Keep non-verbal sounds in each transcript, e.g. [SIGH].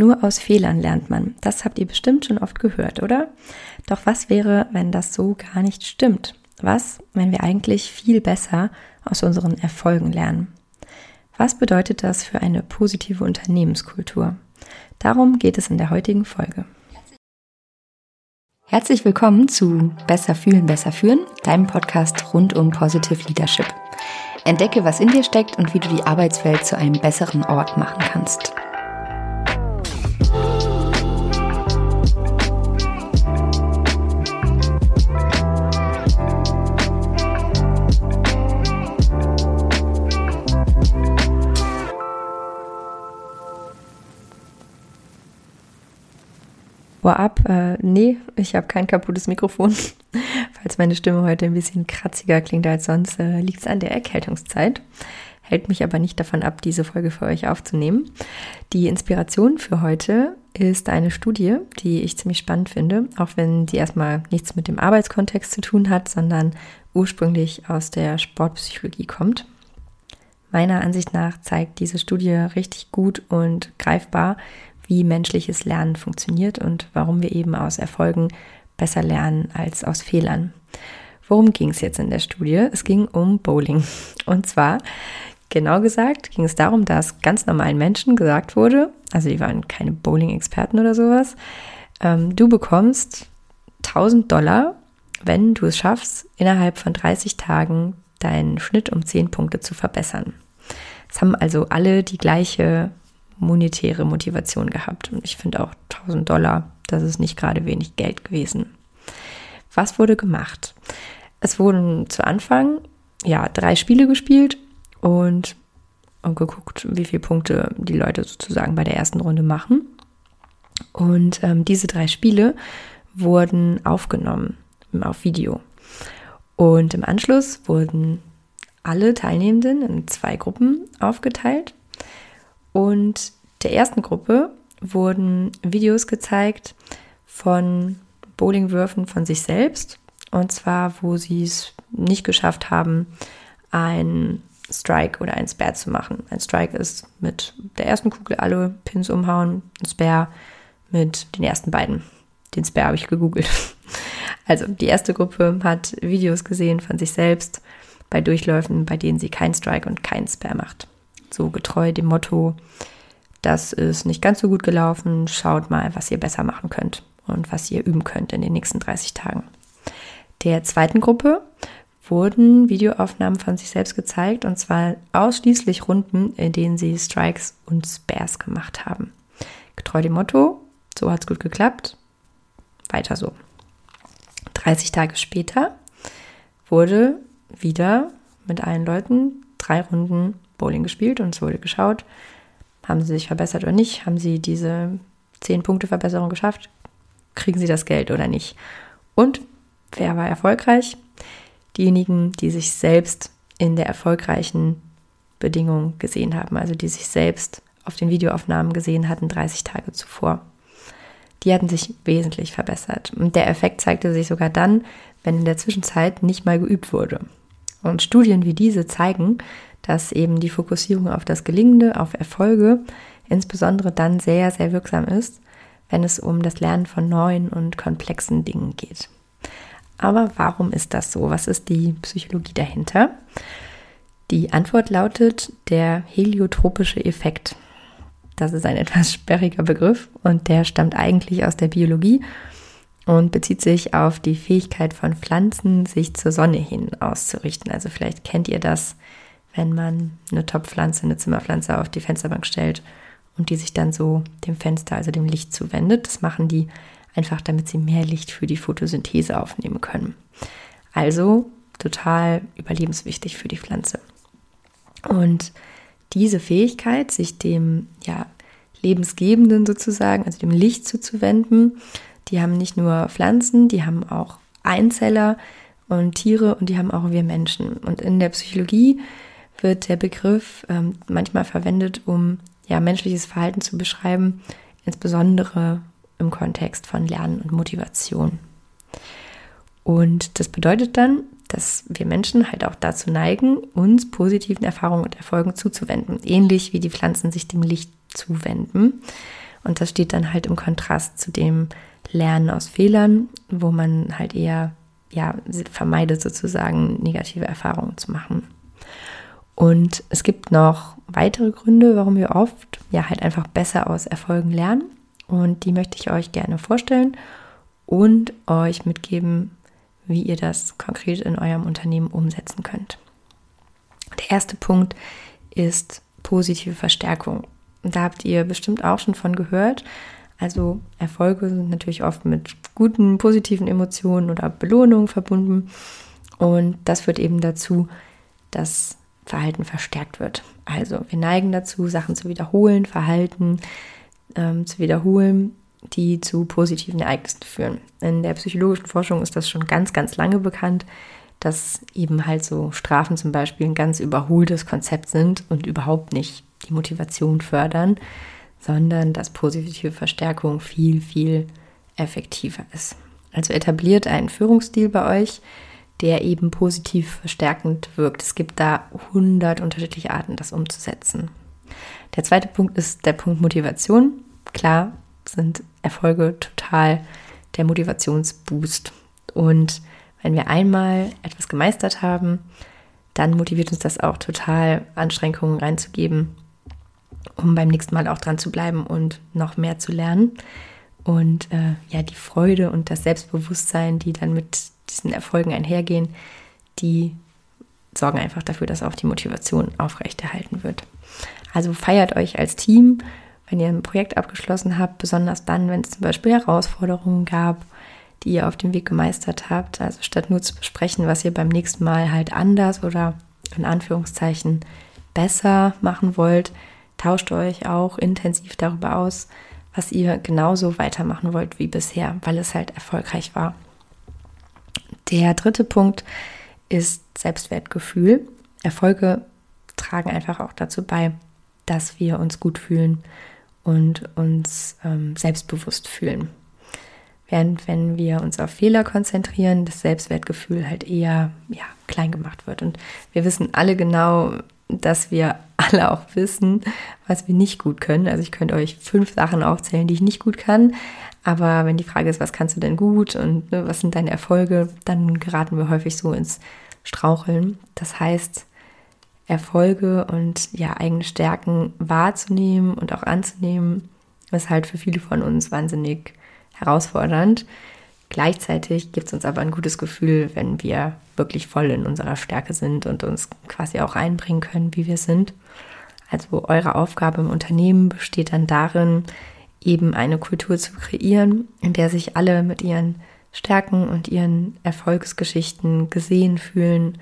Nur aus Fehlern lernt man. Das habt ihr bestimmt schon oft gehört, oder? Doch was wäre, wenn das so gar nicht stimmt? Was, wenn wir eigentlich viel besser aus unseren Erfolgen lernen? Was bedeutet das für eine positive Unternehmenskultur? Darum geht es in der heutigen Folge. Herzlich willkommen zu Besser fühlen, besser führen, deinem Podcast rund um Positive Leadership. Entdecke, was in dir steckt und wie du die Arbeitswelt zu einem besseren Ort machen kannst. Vorab, äh, nee, ich habe kein kaputtes Mikrofon. [LAUGHS] Falls meine Stimme heute ein bisschen kratziger klingt als sonst, äh, liegt es an der Erkältungszeit. Hält mich aber nicht davon ab, diese Folge für euch aufzunehmen. Die Inspiration für heute ist eine Studie, die ich ziemlich spannend finde, auch wenn die erstmal nichts mit dem Arbeitskontext zu tun hat, sondern ursprünglich aus der Sportpsychologie kommt. Meiner Ansicht nach zeigt diese Studie richtig gut und greifbar, wie menschliches Lernen funktioniert und warum wir eben aus Erfolgen besser lernen als aus Fehlern. Worum ging es jetzt in der Studie? Es ging um Bowling. Und zwar, genau gesagt, ging es darum, dass ganz normalen Menschen gesagt wurde, also die waren keine Bowling-Experten oder sowas, ähm, du bekommst 1000 Dollar, wenn du es schaffst, innerhalb von 30 Tagen deinen Schnitt um 10 Punkte zu verbessern. Es haben also alle die gleiche monetäre Motivation gehabt. Und ich finde auch 1000 Dollar, das ist nicht gerade wenig Geld gewesen. Was wurde gemacht? Es wurden zu Anfang ja drei Spiele gespielt und, und geguckt, wie viele Punkte die Leute sozusagen bei der ersten Runde machen. Und ähm, diese drei Spiele wurden aufgenommen auf Video. Und im Anschluss wurden alle Teilnehmenden in zwei Gruppen aufgeteilt und der ersten Gruppe wurden Videos gezeigt von Bowlingwürfen von sich selbst. Und zwar, wo sie es nicht geschafft haben, ein Strike oder ein Spare zu machen. Ein Strike ist mit der ersten Kugel alle Pins umhauen, ein Spare mit den ersten beiden. Den Spare habe ich gegoogelt. [LAUGHS] Also die erste Gruppe hat Videos gesehen von sich selbst bei Durchläufen, bei denen sie kein Strike und kein Spare macht so getreu dem Motto, das ist nicht ganz so gut gelaufen, schaut mal, was ihr besser machen könnt und was ihr üben könnt in den nächsten 30 Tagen. Der zweiten Gruppe wurden Videoaufnahmen von sich selbst gezeigt und zwar ausschließlich Runden, in denen sie Strikes und Spares gemacht haben. Getreu dem Motto, so hat es gut geklappt, weiter so. 30 Tage später wurde wieder mit allen Leuten drei Runden Bowling gespielt und es wurde geschaut, haben sie sich verbessert oder nicht, haben sie diese 10 Punkte Verbesserung geschafft, kriegen sie das Geld oder nicht. Und wer war erfolgreich? Diejenigen, die sich selbst in der erfolgreichen Bedingung gesehen haben, also die sich selbst auf den Videoaufnahmen gesehen hatten 30 Tage zuvor. Die hatten sich wesentlich verbessert. Und der Effekt zeigte sich sogar dann, wenn in der Zwischenzeit nicht mal geübt wurde. Und Studien wie diese zeigen, dass eben die Fokussierung auf das Gelingende, auf Erfolge, insbesondere dann sehr, sehr wirksam ist, wenn es um das Lernen von neuen und komplexen Dingen geht. Aber warum ist das so? Was ist die Psychologie dahinter? Die Antwort lautet der heliotropische Effekt. Das ist ein [LAUGHS] etwas sperriger Begriff und der stammt eigentlich aus der Biologie und bezieht sich auf die Fähigkeit von Pflanzen, sich zur Sonne hin auszurichten. Also vielleicht kennt ihr das, wenn man eine Topfpflanze, eine Zimmerpflanze auf die Fensterbank stellt und die sich dann so dem Fenster, also dem Licht zuwendet. Das machen die einfach, damit sie mehr Licht für die Photosynthese aufnehmen können. Also total überlebenswichtig für die Pflanze. Und diese Fähigkeit, sich dem ja, Lebensgebenden sozusagen, also dem Licht zuzuwenden, die haben nicht nur Pflanzen, die haben auch Einzeller und Tiere und die haben auch wir Menschen. Und in der Psychologie wird der Begriff ähm, manchmal verwendet, um ja, menschliches Verhalten zu beschreiben, insbesondere im Kontext von Lernen und Motivation. Und das bedeutet dann, dass wir Menschen halt auch dazu neigen, uns positiven Erfahrungen und Erfolgen zuzuwenden, ähnlich wie die Pflanzen sich dem Licht zuwenden. Und das steht dann halt im Kontrast zu dem Lernen aus Fehlern, wo man halt eher ja, vermeidet sozusagen negative Erfahrungen zu machen. Und es gibt noch weitere Gründe, warum wir oft ja halt einfach besser aus Erfolgen lernen. Und die möchte ich euch gerne vorstellen und euch mitgeben, wie ihr das konkret in eurem Unternehmen umsetzen könnt. Der erste Punkt ist positive Verstärkung. Da habt ihr bestimmt auch schon von gehört. Also Erfolge sind natürlich oft mit guten, positiven Emotionen oder Belohnungen verbunden. Und das führt eben dazu, dass Verhalten verstärkt wird. Also wir neigen dazu, Sachen zu wiederholen, Verhalten ähm, zu wiederholen, die zu positiven Ereignissen führen. In der psychologischen Forschung ist das schon ganz, ganz lange bekannt, dass eben halt so Strafen zum Beispiel ein ganz überholtes Konzept sind und überhaupt nicht die Motivation fördern, sondern dass positive Verstärkung viel, viel effektiver ist. Also etabliert einen Führungsstil bei euch, der eben positiv verstärkend wirkt. Es gibt da 100 unterschiedliche Arten, das umzusetzen. Der zweite Punkt ist der Punkt Motivation. Klar sind Erfolge total der Motivationsboost. Und wenn wir einmal etwas gemeistert haben, dann motiviert uns das auch total, Anstrengungen reinzugeben, um beim nächsten Mal auch dran zu bleiben und noch mehr zu lernen. Und äh, ja, die Freude und das Selbstbewusstsein, die dann mit diesen Erfolgen einhergehen, die sorgen einfach dafür, dass auch die Motivation aufrechterhalten wird. Also feiert euch als Team, wenn ihr ein Projekt abgeschlossen habt, besonders dann, wenn es zum Beispiel Herausforderungen gab die ihr auf dem Weg gemeistert habt. Also statt nur zu besprechen, was ihr beim nächsten Mal halt anders oder in Anführungszeichen besser machen wollt, tauscht euch auch intensiv darüber aus, was ihr genauso weitermachen wollt wie bisher, weil es halt erfolgreich war. Der dritte Punkt ist Selbstwertgefühl. Erfolge tragen einfach auch dazu bei, dass wir uns gut fühlen und uns ähm, selbstbewusst fühlen. Während wenn wir uns auf Fehler konzentrieren, das Selbstwertgefühl halt eher ja, klein gemacht wird. Und wir wissen alle genau, dass wir alle auch wissen, was wir nicht gut können. Also ich könnte euch fünf Sachen aufzählen, die ich nicht gut kann. Aber wenn die Frage ist, was kannst du denn gut und ne, was sind deine Erfolge, dann geraten wir häufig so ins Straucheln. Das heißt, Erfolge und ja, eigene Stärken wahrzunehmen und auch anzunehmen, ist halt für viele von uns wahnsinnig herausfordernd. Gleichzeitig gibt es uns aber ein gutes Gefühl, wenn wir wirklich voll in unserer Stärke sind und uns quasi auch einbringen können, wie wir sind. Also eure Aufgabe im Unternehmen besteht dann darin, eben eine Kultur zu kreieren, in der sich alle mit ihren Stärken und ihren Erfolgsgeschichten gesehen fühlen,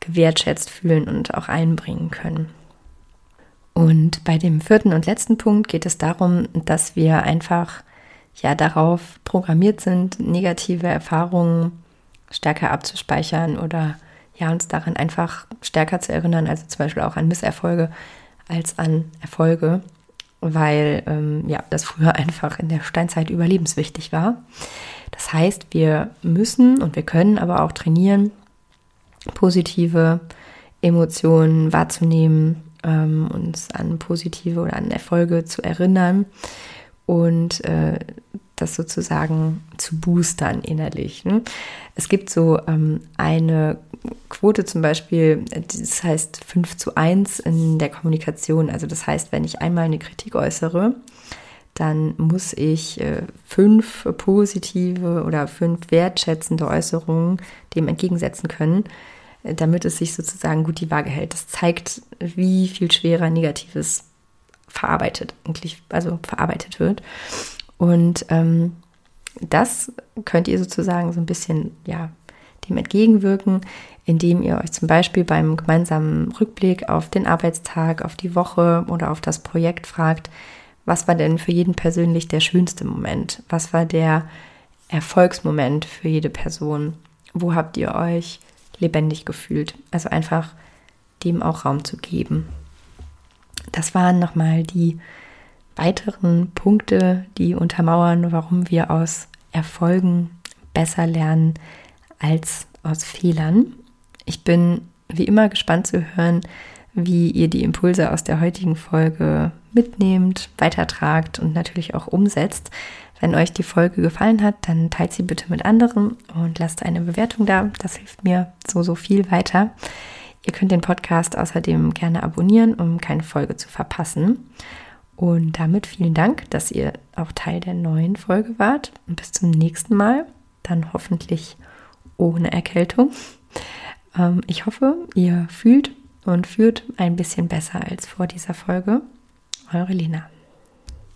gewertschätzt fühlen und auch einbringen können. Und bei dem vierten und letzten Punkt geht es darum, dass wir einfach ja darauf programmiert sind, negative Erfahrungen stärker abzuspeichern oder ja uns daran einfach stärker zu erinnern, also zum Beispiel auch an Misserfolge als an Erfolge, weil ähm, ja das früher [LAUGHS] einfach in der Steinzeit überlebenswichtig war. Das heißt, wir müssen und wir können aber auch trainieren, positive Emotionen wahrzunehmen, ähm, uns an positive oder an Erfolge zu erinnern und äh, das sozusagen zu boostern innerlich. Ne? Es gibt so ähm, eine Quote zum Beispiel, das heißt 5 zu 1 in der Kommunikation. Also das heißt, wenn ich einmal eine Kritik äußere, dann muss ich äh, fünf positive oder fünf wertschätzende Äußerungen dem entgegensetzen können, äh, damit es sich sozusagen gut die Waage hält. Das zeigt, wie viel schwerer Negatives verarbeitet, eigentlich, also verarbeitet wird. Und ähm, das könnt ihr sozusagen so ein bisschen, ja, dem entgegenwirken, indem ihr euch zum Beispiel beim gemeinsamen Rückblick auf den Arbeitstag, auf die Woche oder auf das Projekt fragt, was war denn für jeden persönlich der schönste Moment? Was war der Erfolgsmoment für jede Person? Wo habt ihr euch lebendig gefühlt? Also einfach dem auch Raum zu geben. Das waren nochmal die weiteren Punkte, die untermauern, warum wir aus Erfolgen besser lernen als aus Fehlern. Ich bin wie immer gespannt zu hören, wie ihr die Impulse aus der heutigen Folge mitnehmt, weitertragt und natürlich auch umsetzt. Wenn euch die Folge gefallen hat, dann teilt sie bitte mit anderen und lasst eine Bewertung da. Das hilft mir so, so viel weiter. Ihr könnt den Podcast außerdem gerne abonnieren, um keine Folge zu verpassen. Und damit vielen Dank, dass ihr auch Teil der neuen Folge wart. Und bis zum nächsten Mal, dann hoffentlich ohne Erkältung. Ähm, ich hoffe, ihr fühlt und führt ein bisschen besser als vor dieser Folge. Eure Lena.